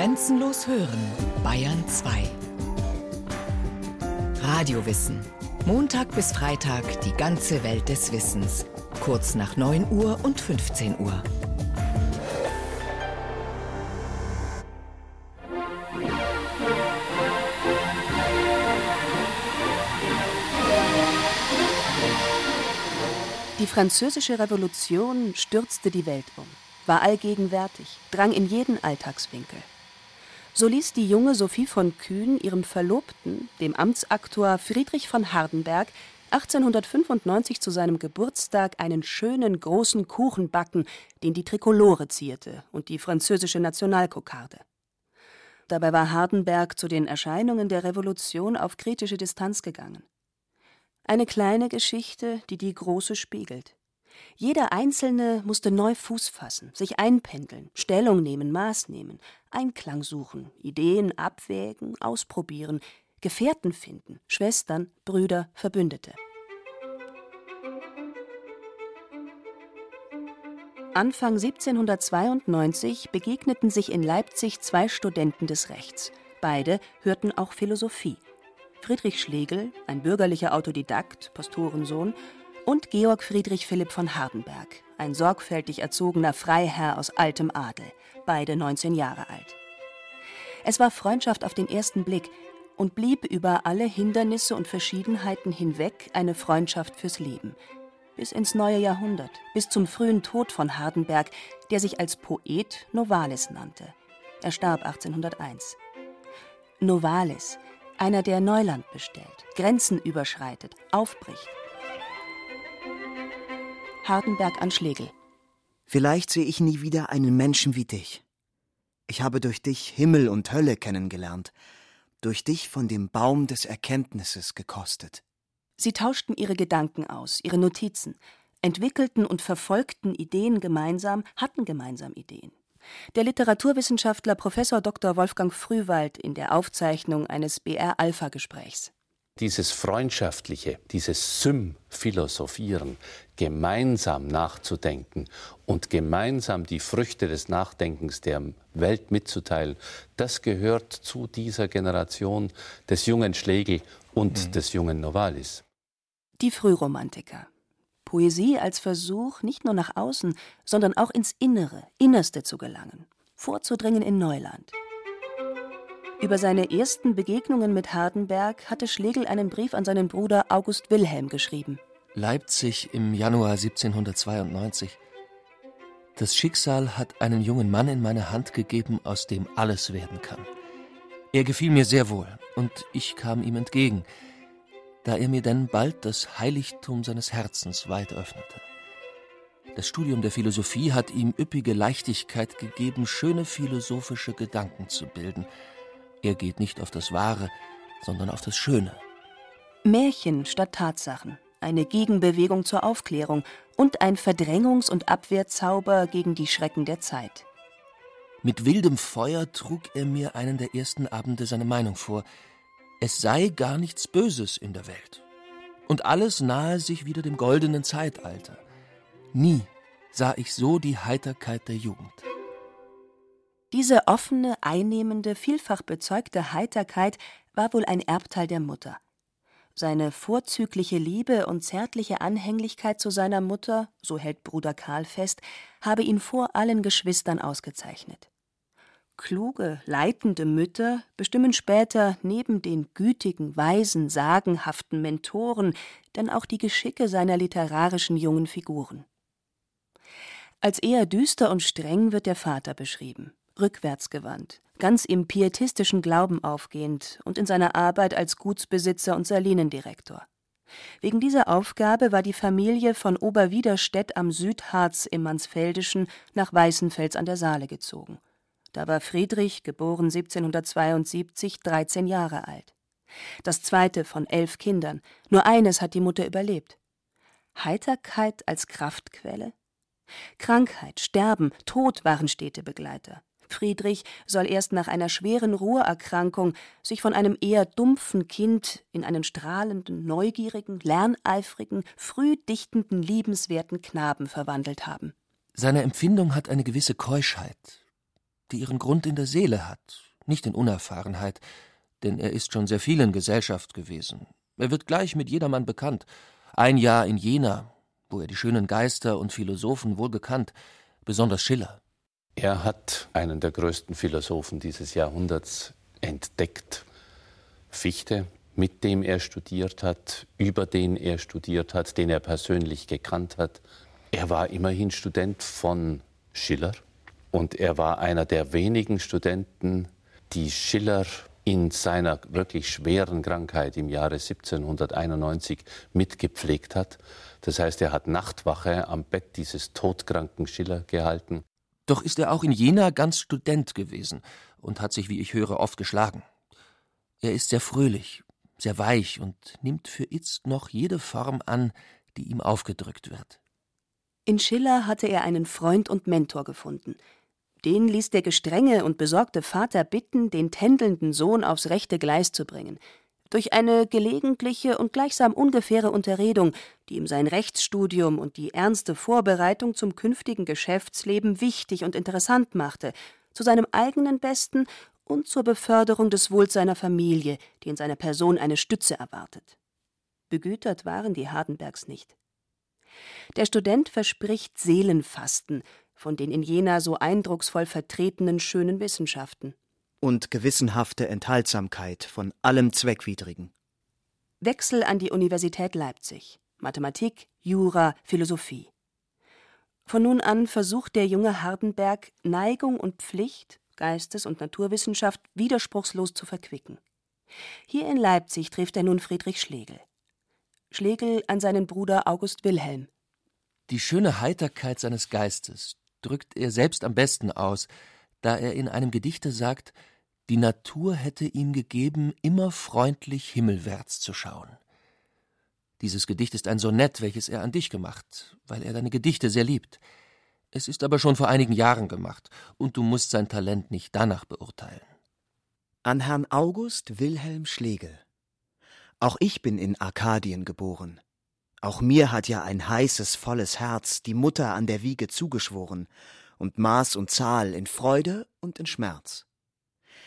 Grenzenlos hören, Bayern 2. Radiowissen. Montag bis Freitag die ganze Welt des Wissens. Kurz nach 9 Uhr und 15 Uhr. Die französische Revolution stürzte die Welt um, war allgegenwärtig, drang in jeden Alltagswinkel. So ließ die junge Sophie von Kühn ihrem Verlobten, dem Amtsaktor Friedrich von Hardenberg, 1895 zu seinem Geburtstag einen schönen großen Kuchen backen, den die Trikolore zierte und die französische Nationalkokarde. Dabei war Hardenberg zu den Erscheinungen der Revolution auf kritische Distanz gegangen. Eine kleine Geschichte, die die große spiegelt. Jeder Einzelne musste neu Fuß fassen, sich einpendeln, Stellung nehmen, Maß nehmen, Einklang suchen, Ideen abwägen, ausprobieren, Gefährten finden, Schwestern, Brüder, Verbündete. Anfang 1792 begegneten sich in Leipzig zwei Studenten des Rechts. Beide hörten auch Philosophie. Friedrich Schlegel, ein bürgerlicher Autodidakt, Pastorensohn, und Georg Friedrich Philipp von Hardenberg, ein sorgfältig erzogener Freiherr aus altem Adel, beide 19 Jahre alt. Es war Freundschaft auf den ersten Blick und blieb über alle Hindernisse und Verschiedenheiten hinweg eine Freundschaft fürs Leben. Bis ins neue Jahrhundert, bis zum frühen Tod von Hardenberg, der sich als Poet Novalis nannte. Er starb 1801. Novalis, einer, der Neuland bestellt, Grenzen überschreitet, aufbricht, Hardenberg an Schlegel. Vielleicht sehe ich nie wieder einen Menschen wie dich. Ich habe durch dich Himmel und Hölle kennengelernt, durch dich von dem Baum des Erkenntnisses gekostet. Sie tauschten ihre Gedanken aus, ihre Notizen, entwickelten und verfolgten Ideen gemeinsam, hatten gemeinsam Ideen. Der Literaturwissenschaftler Professor Dr. Wolfgang Frühwald in der Aufzeichnung eines BR-Alpha-Gesprächs dieses Freundschaftliche, dieses Sym-Philosophieren, gemeinsam nachzudenken und gemeinsam die Früchte des Nachdenkens der Welt mitzuteilen, das gehört zu dieser Generation des jungen Schlegel und mhm. des jungen Novalis. Die Frühromantiker. Poesie als Versuch, nicht nur nach außen, sondern auch ins Innere, Innerste zu gelangen, vorzudringen in Neuland. Über seine ersten Begegnungen mit Hardenberg hatte Schlegel einen Brief an seinen Bruder August Wilhelm geschrieben. Leipzig im Januar 1792. Das Schicksal hat einen jungen Mann in meine Hand gegeben, aus dem alles werden kann. Er gefiel mir sehr wohl, und ich kam ihm entgegen, da er mir denn bald das Heiligtum seines Herzens weit öffnete. Das Studium der Philosophie hat ihm üppige Leichtigkeit gegeben, schöne philosophische Gedanken zu bilden – er geht nicht auf das Wahre, sondern auf das Schöne. Märchen statt Tatsachen, eine Gegenbewegung zur Aufklärung und ein Verdrängungs- und Abwehrzauber gegen die Schrecken der Zeit. Mit wildem Feuer trug er mir einen der ersten Abende seine Meinung vor. Es sei gar nichts Böses in der Welt. Und alles nahe sich wieder dem goldenen Zeitalter. Nie sah ich so die Heiterkeit der Jugend. Diese offene, einnehmende, vielfach bezeugte Heiterkeit war wohl ein Erbteil der Mutter. Seine vorzügliche Liebe und zärtliche Anhänglichkeit zu seiner Mutter, so hält Bruder Karl fest, habe ihn vor allen Geschwistern ausgezeichnet. Kluge, leitende Mütter bestimmen später neben den gütigen, weisen, sagenhaften Mentoren denn auch die Geschicke seiner literarischen jungen Figuren. Als eher düster und streng wird der Vater beschrieben rückwärtsgewandt, ganz im pietistischen Glauben aufgehend und in seiner Arbeit als Gutsbesitzer und Salinendirektor. Wegen dieser Aufgabe war die Familie von Oberwiderstedt am Südharz im Mansfeldischen nach Weißenfels an der Saale gezogen. Da war Friedrich, geboren 1772, 13 Jahre alt. Das zweite von elf Kindern. Nur eines hat die Mutter überlebt. Heiterkeit als Kraftquelle? Krankheit, Sterben, Tod waren stete Begleiter. Friedrich soll erst nach einer schweren Ruhrerkrankung sich von einem eher dumpfen Kind in einen strahlenden, neugierigen, lerneifrigen, früh dichtenden, liebenswerten Knaben verwandelt haben. Seine Empfindung hat eine gewisse Keuschheit. die ihren Grund in der Seele hat, nicht in Unerfahrenheit, denn er ist schon sehr viel in Gesellschaft gewesen. Er wird gleich mit jedermann bekannt. Ein Jahr in Jena, wo er die schönen Geister und Philosophen wohl gekannt, besonders Schiller. Er hat einen der größten Philosophen dieses Jahrhunderts entdeckt. Fichte, mit dem er studiert hat, über den er studiert hat, den er persönlich gekannt hat. Er war immerhin Student von Schiller und er war einer der wenigen Studenten, die Schiller in seiner wirklich schweren Krankheit im Jahre 1791 mitgepflegt hat. Das heißt, er hat Nachtwache am Bett dieses todkranken Schiller gehalten. Doch ist er auch in Jena ganz Student gewesen und hat sich, wie ich höre, oft geschlagen. Er ist sehr fröhlich, sehr weich und nimmt für Itzt noch jede Form an, die ihm aufgedrückt wird. In Schiller hatte er einen Freund und Mentor gefunden. Den ließ der gestrenge und besorgte Vater bitten, den tändelnden Sohn aufs rechte Gleis zu bringen. Durch eine gelegentliche und gleichsam ungefähre Unterredung, die ihm sein Rechtsstudium und die ernste Vorbereitung zum künftigen Geschäftsleben wichtig und interessant machte, zu seinem eigenen Besten und zur Beförderung des Wohls seiner Familie, die in seiner Person eine Stütze erwartet. Begütert waren die Hardenbergs nicht. Der Student verspricht Seelenfasten von den in Jena so eindrucksvoll vertretenen schönen Wissenschaften. Und gewissenhafte Enthaltsamkeit von allem Zweckwidrigen. Wechsel an die Universität Leipzig. Mathematik, Jura, Philosophie. Von nun an versucht der junge Hardenberg, Neigung und Pflicht Geistes- und Naturwissenschaft widerspruchslos zu verquicken. Hier in Leipzig trifft er nun Friedrich Schlegel. Schlegel an seinen Bruder August Wilhelm. Die schöne Heiterkeit seines Geistes drückt er selbst am besten aus, da er in einem Gedichte sagt, die Natur hätte ihm gegeben, immer freundlich himmelwärts zu schauen. Dieses Gedicht ist ein Sonett, welches er an dich gemacht, weil er deine Gedichte sehr liebt. Es ist aber schon vor einigen Jahren gemacht, und du musst sein Talent nicht danach beurteilen. An Herrn August Wilhelm Schlegel. Auch ich bin in Arkadien geboren. Auch mir hat ja ein heißes, volles Herz die Mutter an der Wiege zugeschworen, und Maß und Zahl in Freude und in Schmerz.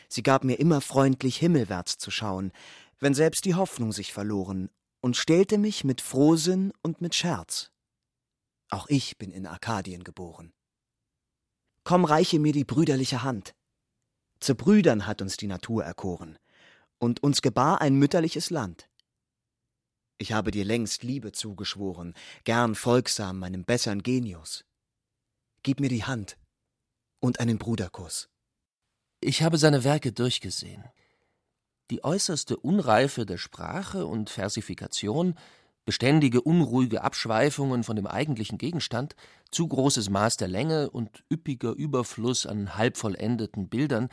Sie gab mir immer freundlich himmelwärts zu schauen, wenn selbst die Hoffnung sich verloren, und stellte mich mit Frohsinn und mit Scherz. Auch ich bin in Arkadien geboren. Komm, reiche mir die brüderliche Hand. Zu Brüdern hat uns die Natur erkoren, und uns gebar ein mütterliches Land. Ich habe dir längst Liebe zugeschworen, gern folgsam meinem bessern Genius. Gib mir die Hand und einen Bruderkuss. Ich habe seine Werke durchgesehen. Die äußerste Unreife der Sprache und Versifikation beständige unruhige Abschweifungen von dem eigentlichen Gegenstand, zu großes Maß der Länge und üppiger Überfluss an halbvollendeten Bildern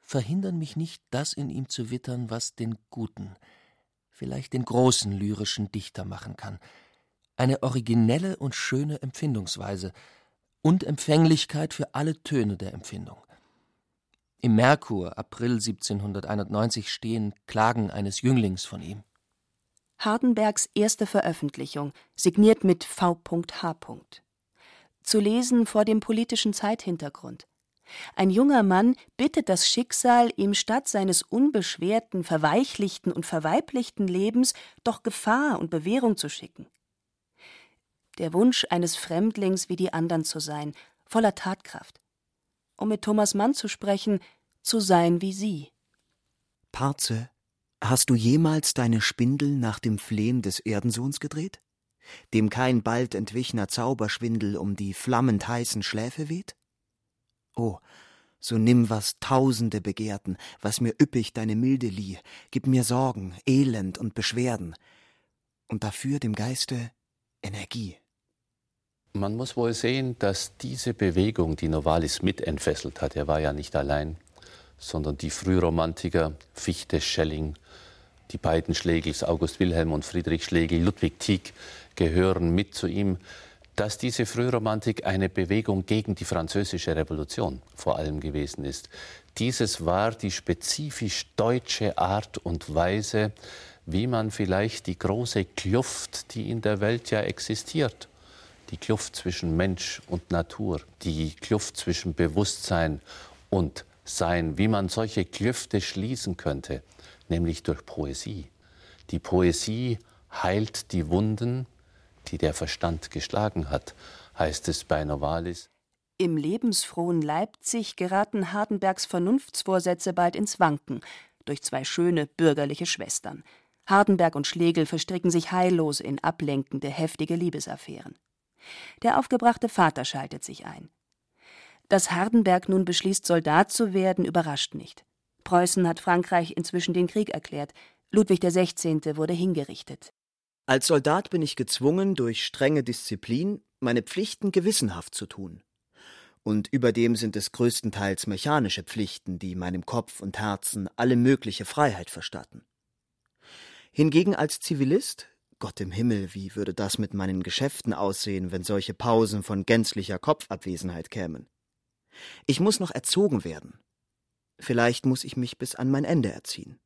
verhindern mich nicht, das in ihm zu wittern, was den guten, vielleicht den großen lyrischen Dichter machen kann. Eine originelle und schöne Empfindungsweise und Empfänglichkeit für alle Töne der Empfindung. Im Merkur, April 1791, stehen Klagen eines Jünglings von ihm. Hardenbergs erste Veröffentlichung, signiert mit V.H. Zu lesen vor dem politischen Zeithintergrund. Ein junger Mann bittet das Schicksal, ihm statt seines unbeschwerten, verweichlichten und verweiblichten Lebens doch Gefahr und Bewährung zu schicken. Der Wunsch eines Fremdlings wie die anderen zu sein, voller Tatkraft. Um mit Thomas Mann zu sprechen, zu sein wie sie. Parze Hast du jemals deine Spindel nach dem Flehen des Erdensohns gedreht? Dem kein bald entwichener Zauberschwindel um die flammend heißen Schläfe weht? Oh, so nimm, was Tausende begehrten, was mir üppig deine Milde lieh, gib mir Sorgen, Elend und Beschwerden, und dafür dem Geiste Energie. Man muss wohl sehen, dass diese Bewegung, die Novalis mit entfesselt hat, er war ja nicht allein, sondern die Frühromantiker Fichte, Schelling, die beiden Schlegels, August Wilhelm und Friedrich Schlegel, Ludwig Tieck, gehören mit zu ihm, dass diese Frühromantik eine Bewegung gegen die französische Revolution vor allem gewesen ist. Dieses war die spezifisch deutsche Art und Weise, wie man vielleicht die große Kluft, die in der Welt ja existiert, die Kluft zwischen Mensch und Natur, die Kluft zwischen Bewusstsein und sein, wie man solche Klüfte schließen könnte, nämlich durch Poesie. Die Poesie heilt die Wunden, die der Verstand geschlagen hat, heißt es bei Novalis. Im lebensfrohen Leipzig geraten Hardenbergs Vernunftsvorsätze bald ins Wanken durch zwei schöne bürgerliche Schwestern. Hardenberg und Schlegel verstricken sich heillos in ablenkende, heftige Liebesaffären. Der aufgebrachte Vater schaltet sich ein. Dass Hardenberg nun beschließt, Soldat zu werden, überrascht nicht. Preußen hat Frankreich inzwischen den Krieg erklärt. Ludwig XVI. wurde hingerichtet. Als Soldat bin ich gezwungen, durch strenge Disziplin meine Pflichten gewissenhaft zu tun. Und überdem sind es größtenteils mechanische Pflichten, die meinem Kopf und Herzen alle mögliche Freiheit verstatten. Hingegen als Zivilist, Gott im Himmel, wie würde das mit meinen Geschäften aussehen, wenn solche Pausen von gänzlicher Kopfabwesenheit kämen? Ich muss noch erzogen werden. Vielleicht muss ich mich bis an mein Ende erziehen.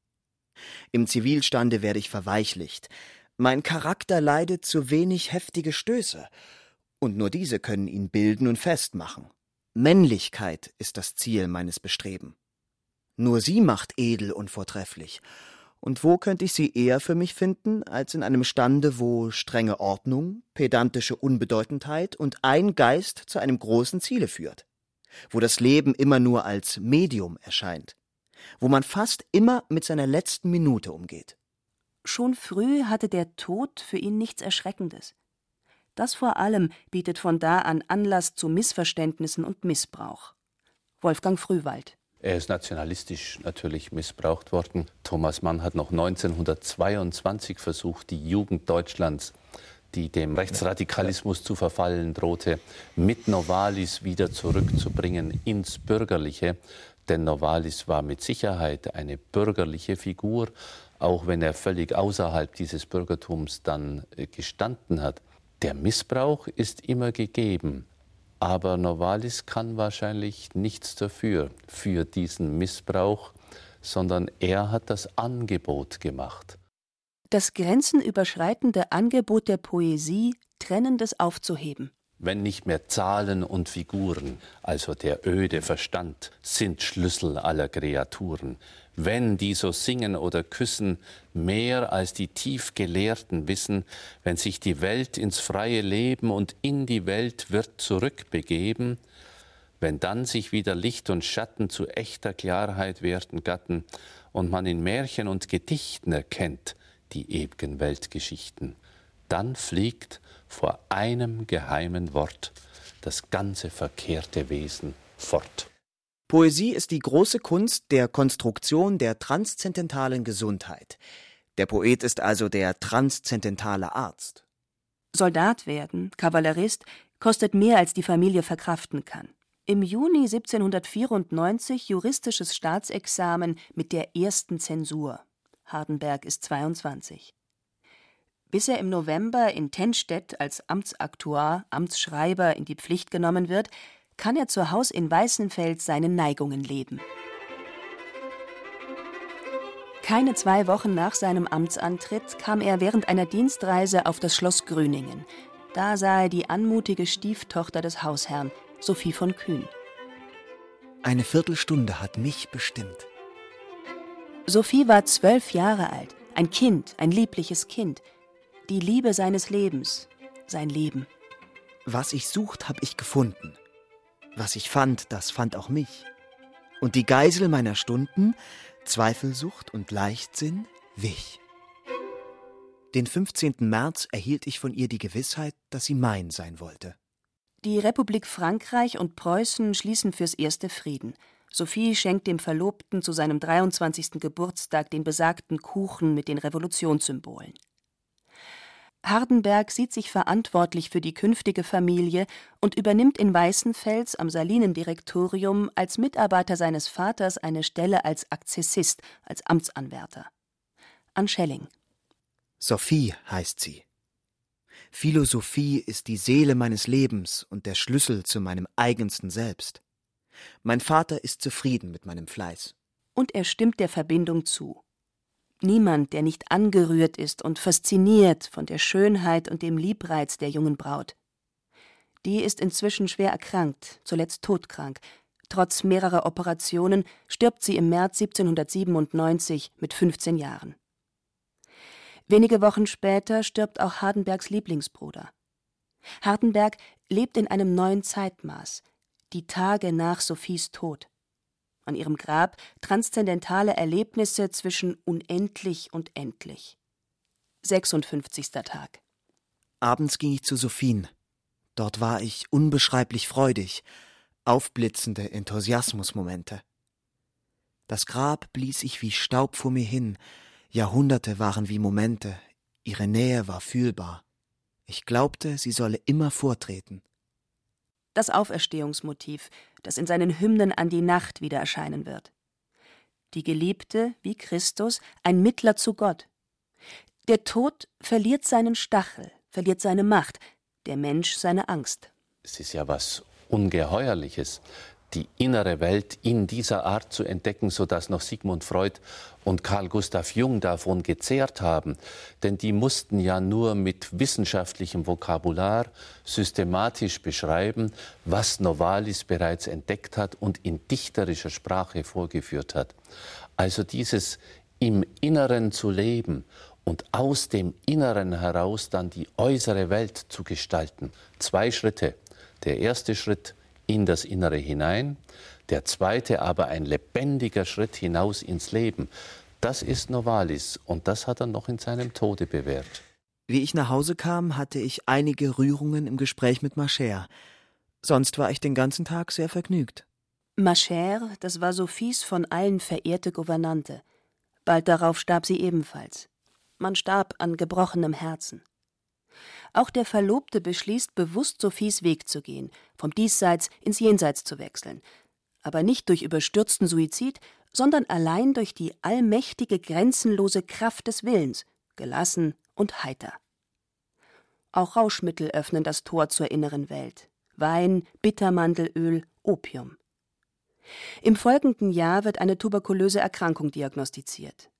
Im Zivilstande werde ich verweichlicht. Mein Charakter leidet zu wenig heftige Stöße, und nur diese können ihn bilden und festmachen. Männlichkeit ist das Ziel meines Bestreben. Nur sie macht edel und vortrefflich, und wo könnte ich sie eher für mich finden, als in einem Stande, wo strenge Ordnung, pedantische Unbedeutendheit und ein Geist zu einem großen Ziele führt? Wo das Leben immer nur als Medium erscheint? Wo man fast immer mit seiner letzten Minute umgeht? Schon früh hatte der Tod für ihn nichts Erschreckendes. Das vor allem bietet von da an Anlass zu Missverständnissen und Missbrauch. Wolfgang Frühwald er ist nationalistisch natürlich missbraucht worden. Thomas Mann hat noch 1922 versucht, die Jugend Deutschlands, die dem Rechtsradikalismus zu verfallen drohte, mit Novalis wieder zurückzubringen ins Bürgerliche. Denn Novalis war mit Sicherheit eine bürgerliche Figur, auch wenn er völlig außerhalb dieses Bürgertums dann äh, gestanden hat. Der Missbrauch ist immer gegeben. Aber Novalis kann wahrscheinlich nichts dafür, für diesen Missbrauch, sondern er hat das Angebot gemacht. Das grenzenüberschreitende Angebot der Poesie, Trennendes aufzuheben. Wenn nicht mehr Zahlen und Figuren, also der öde Verstand, sind Schlüssel aller Kreaturen, wenn die so singen oder küssen, mehr als die Tiefgelehrten wissen, wenn sich die Welt ins freie Leben und in die Welt wird zurückbegeben, wenn dann sich wieder Licht und Schatten zu echter Klarheit werden gatten und man in Märchen und Gedichten erkennt die ewigen Weltgeschichten, dann fliegt vor einem geheimen Wort das ganze verkehrte Wesen fort. Poesie ist die große Kunst der Konstruktion der transzendentalen Gesundheit. Der Poet ist also der transzendentale Arzt. Soldat werden, Kavallerist, kostet mehr als die Familie verkraften kann. Im Juni 1794 juristisches Staatsexamen mit der ersten Zensur. Hardenberg ist 22. Bis er im November in Tennstedt als Amtsaktuar, Amtsschreiber in die Pflicht genommen wird, kann er zu Haus in Weißenfels seinen Neigungen leben. Keine zwei Wochen nach seinem Amtsantritt kam er während einer Dienstreise auf das Schloss Grüningen. Da sah er die anmutige Stieftochter des Hausherrn, Sophie von Kühn. Eine Viertelstunde hat mich bestimmt. Sophie war zwölf Jahre alt, ein Kind, ein liebliches Kind. Die Liebe seines Lebens, sein Leben. Was ich sucht, hab ich gefunden. Was ich fand, das fand auch mich. Und die Geisel meiner Stunden, Zweifelsucht und Leichtsinn, wich. Den 15. März erhielt ich von ihr die Gewissheit, dass sie mein sein wollte. Die Republik Frankreich und Preußen schließen fürs erste Frieden. Sophie schenkt dem Verlobten zu seinem 23. Geburtstag den besagten Kuchen mit den Revolutionssymbolen. Hardenberg sieht sich verantwortlich für die künftige Familie und übernimmt in Weißenfels am Salinendirektorium als Mitarbeiter seines Vaters eine Stelle als Akzessist, als Amtsanwärter. An Schelling. Sophie heißt sie. Philosophie ist die Seele meines Lebens und der Schlüssel zu meinem eigensten Selbst. Mein Vater ist zufrieden mit meinem Fleiß. Und er stimmt der Verbindung zu. Niemand, der nicht angerührt ist und fasziniert von der Schönheit und dem Liebreiz der jungen Braut. Die ist inzwischen schwer erkrankt, zuletzt todkrank. Trotz mehrerer Operationen stirbt sie im März 1797 mit 15 Jahren. Wenige Wochen später stirbt auch Hardenbergs Lieblingsbruder. Hardenberg lebt in einem neuen Zeitmaß, die Tage nach Sophies Tod. An ihrem Grab transzendentale Erlebnisse zwischen unendlich und endlich. 56. Tag. Abends ging ich zu Sophien. Dort war ich unbeschreiblich freudig, aufblitzende Enthusiasmusmomente. Das Grab blies ich wie Staub vor mir hin, Jahrhunderte waren wie Momente, ihre Nähe war fühlbar. Ich glaubte, sie solle immer vortreten. Das Auferstehungsmotiv, das in seinen Hymnen an die Nacht wieder erscheinen wird. Die Geliebte, wie Christus, ein Mittler zu Gott. Der Tod verliert seinen Stachel, verliert seine Macht, der Mensch seine Angst. Es ist ja was Ungeheuerliches, die innere Welt in dieser Art zu entdecken, sodass noch Sigmund Freud und Carl Gustav Jung davon gezehrt haben. Denn die mussten ja nur mit wissenschaftlichem Vokabular systematisch beschreiben, was Novalis bereits entdeckt hat und in dichterischer Sprache vorgeführt hat. Also dieses im Inneren zu leben und aus dem Inneren heraus dann die äußere Welt zu gestalten. Zwei Schritte. Der erste Schritt in das Innere hinein, der zweite aber ein lebendiger Schritt hinaus ins Leben. Das ist Novalis und das hat er noch in seinem Tode bewährt. Wie ich nach Hause kam, hatte ich einige Rührungen im Gespräch mit Macher. Sonst war ich den ganzen Tag sehr vergnügt. Macher, das war Sophies von allen verehrte Gouvernante. Bald darauf starb sie ebenfalls. Man starb an gebrochenem Herzen. Auch der Verlobte beschließt bewusst, Sophies Weg zu gehen, vom Diesseits ins Jenseits zu wechseln. Aber nicht durch überstürzten Suizid, sondern allein durch die allmächtige, grenzenlose Kraft des Willens, gelassen und heiter. Auch Rauschmittel öffnen das Tor zur inneren Welt. Wein, Bittermandelöl, Opium. Im folgenden Jahr wird eine tuberkulöse Erkrankung diagnostiziert.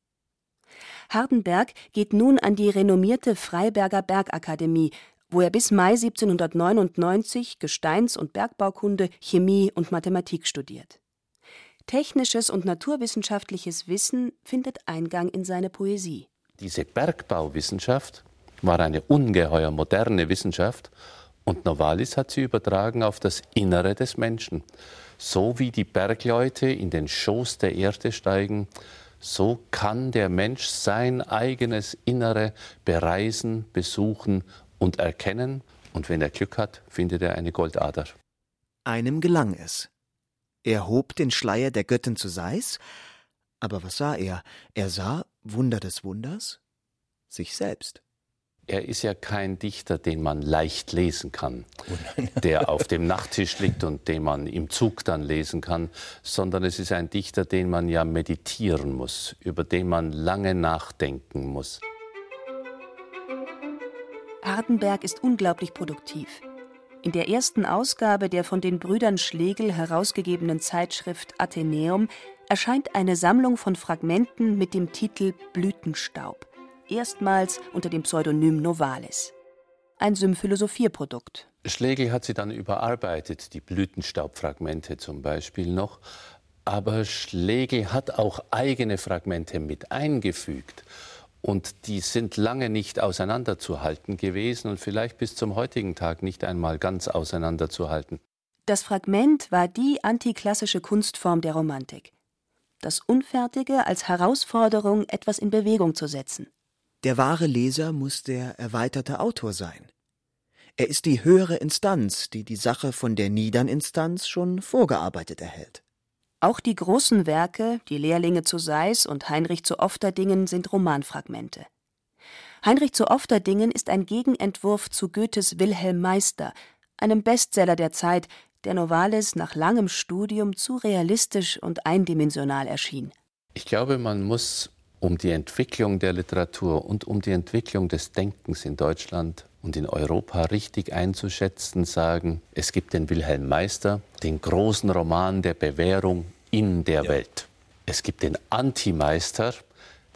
Hardenberg geht nun an die renommierte Freiberger Bergakademie, wo er bis Mai 1799 Gesteins- und Bergbaukunde, Chemie und Mathematik studiert. Technisches und naturwissenschaftliches Wissen findet Eingang in seine Poesie. Diese Bergbauwissenschaft war eine ungeheuer moderne Wissenschaft und Novalis hat sie übertragen auf das Innere des Menschen. So wie die Bergleute in den Schoß der Erde steigen, so kann der Mensch sein eigenes Innere bereisen, besuchen und erkennen. Und wenn er Glück hat, findet er eine Goldader. Einem gelang es. Er hob den Schleier der Göttin zu Seis, aber was sah er? Er sah, Wunder des Wunders, sich selbst er ist ja kein Dichter, den man leicht lesen kann, der auf dem Nachttisch liegt und den man im Zug dann lesen kann, sondern es ist ein Dichter, den man ja meditieren muss, über den man lange nachdenken muss. Hardenberg ist unglaublich produktiv. In der ersten Ausgabe der von den Brüdern Schlegel herausgegebenen Zeitschrift Athenäum erscheint eine Sammlung von Fragmenten mit dem Titel Blütenstaub erstmals unter dem Pseudonym Novalis. Ein Symphilosophierprodukt. Schlegel hat sie dann überarbeitet, die Blütenstaubfragmente zum Beispiel noch. Aber Schlegel hat auch eigene Fragmente mit eingefügt. Und die sind lange nicht auseinanderzuhalten gewesen und vielleicht bis zum heutigen Tag nicht einmal ganz auseinanderzuhalten. Das Fragment war die antiklassische Kunstform der Romantik. Das Unfertige als Herausforderung, etwas in Bewegung zu setzen. Der wahre Leser muss der erweiterte Autor sein. Er ist die höhere Instanz, die die Sache von der niedern Instanz schon vorgearbeitet erhält. Auch die großen Werke, die Lehrlinge zu Seis und Heinrich zu Ofterdingen, sind Romanfragmente. Heinrich zu Ofterdingen ist ein Gegenentwurf zu Goethes Wilhelm Meister, einem Bestseller der Zeit, der Novalis nach langem Studium zu realistisch und eindimensional erschien. Ich glaube, man muss um die Entwicklung der Literatur und um die Entwicklung des Denkens in Deutschland und in Europa richtig einzuschätzen, sagen, es gibt den Wilhelm Meister, den großen Roman der Bewährung in der ja. Welt. Es gibt den Antimeister,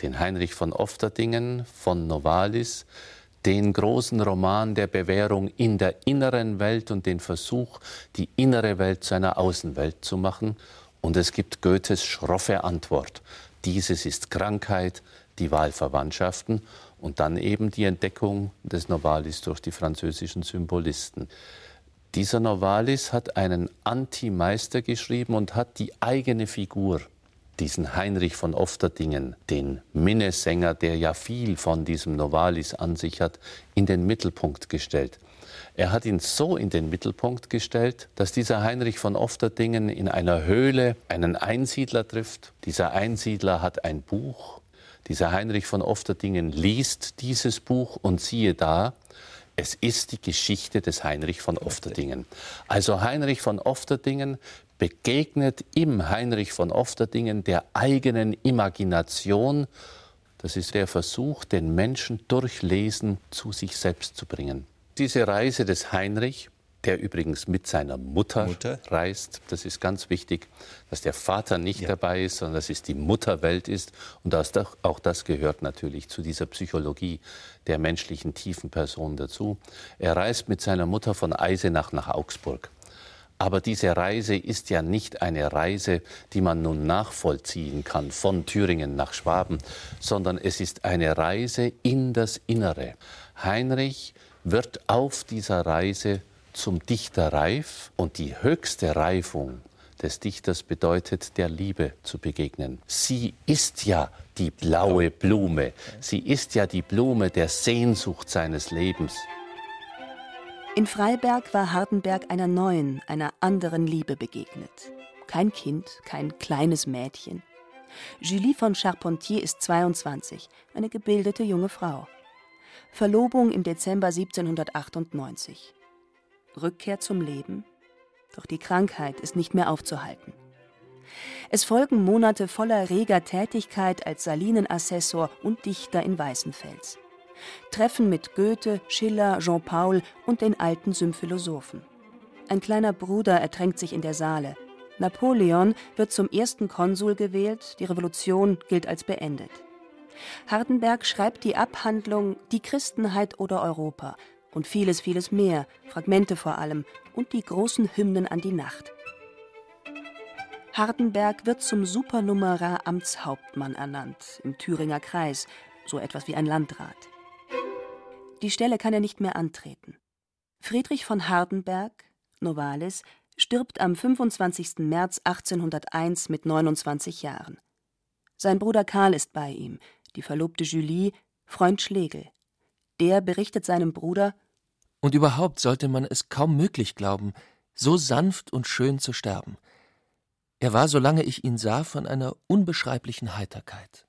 den Heinrich von Ofterdingen, von Novalis, den großen Roman der Bewährung in der inneren Welt und den Versuch, die innere Welt zu einer Außenwelt zu machen. Und es gibt Goethes schroffe Antwort. Dieses ist Krankheit, die Wahlverwandtschaften und dann eben die Entdeckung des Novalis durch die französischen Symbolisten. Dieser Novalis hat einen Anti-Meister geschrieben und hat die eigene Figur diesen Heinrich von Ofterdingen, den Minnesänger, der ja viel von diesem Novalis an sich hat, in den Mittelpunkt gestellt. Er hat ihn so in den Mittelpunkt gestellt, dass dieser Heinrich von Ofterdingen in einer Höhle einen Einsiedler trifft. Dieser Einsiedler hat ein Buch. Dieser Heinrich von Ofterdingen liest dieses Buch und siehe da, es ist die Geschichte des Heinrich von Ofterdingen. Also Heinrich von Ofterdingen begegnet im Heinrich von Ofterdingen der eigenen Imagination. Das ist der Versuch, den Menschen durch Lesen zu sich selbst zu bringen. Diese Reise des Heinrich, der übrigens mit seiner Mutter, Mutter, reist, das ist ganz wichtig, dass der Vater nicht ja. dabei ist, sondern dass es die Mutterwelt ist. Und auch das gehört natürlich zu dieser Psychologie der menschlichen tiefen Person dazu. Er reist mit seiner Mutter von Eisenach nach Augsburg. Aber diese Reise ist ja nicht eine Reise, die man nun nachvollziehen kann von Thüringen nach Schwaben, sondern es ist eine Reise in das Innere. Heinrich wird auf dieser Reise zum Dichter reif und die höchste Reifung des Dichters bedeutet, der Liebe zu begegnen. Sie ist ja die blaue Blume, sie ist ja die Blume der Sehnsucht seines Lebens. In Freiberg war Hardenberg einer neuen, einer anderen Liebe begegnet. Kein Kind, kein kleines Mädchen. Julie von Charpentier ist 22, eine gebildete junge Frau. Verlobung im Dezember 1798. Rückkehr zum Leben? Doch die Krankheit ist nicht mehr aufzuhalten. Es folgen Monate voller reger Tätigkeit als Salinenassessor und Dichter in Weißenfels. Treffen mit Goethe, Schiller, Jean Paul und den alten Symphilosophen. Ein kleiner Bruder ertränkt sich in der Saale. Napoleon wird zum ersten Konsul gewählt, die Revolution gilt als beendet. Hardenberg schreibt die Abhandlung Die Christenheit oder Europa und vieles, vieles mehr, Fragmente vor allem und die großen Hymnen an die Nacht. Hardenberg wird zum Supernumerar Amtshauptmann ernannt im Thüringer Kreis, so etwas wie ein Landrat. Die Stelle kann er nicht mehr antreten. Friedrich von Hardenberg, Novalis, stirbt am 25. März 1801 mit 29 Jahren. Sein Bruder Karl ist bei ihm, die Verlobte Julie, Freund Schlegel. Der berichtet seinem Bruder Und überhaupt sollte man es kaum möglich glauben, so sanft und schön zu sterben. Er war, solange ich ihn sah, von einer unbeschreiblichen Heiterkeit.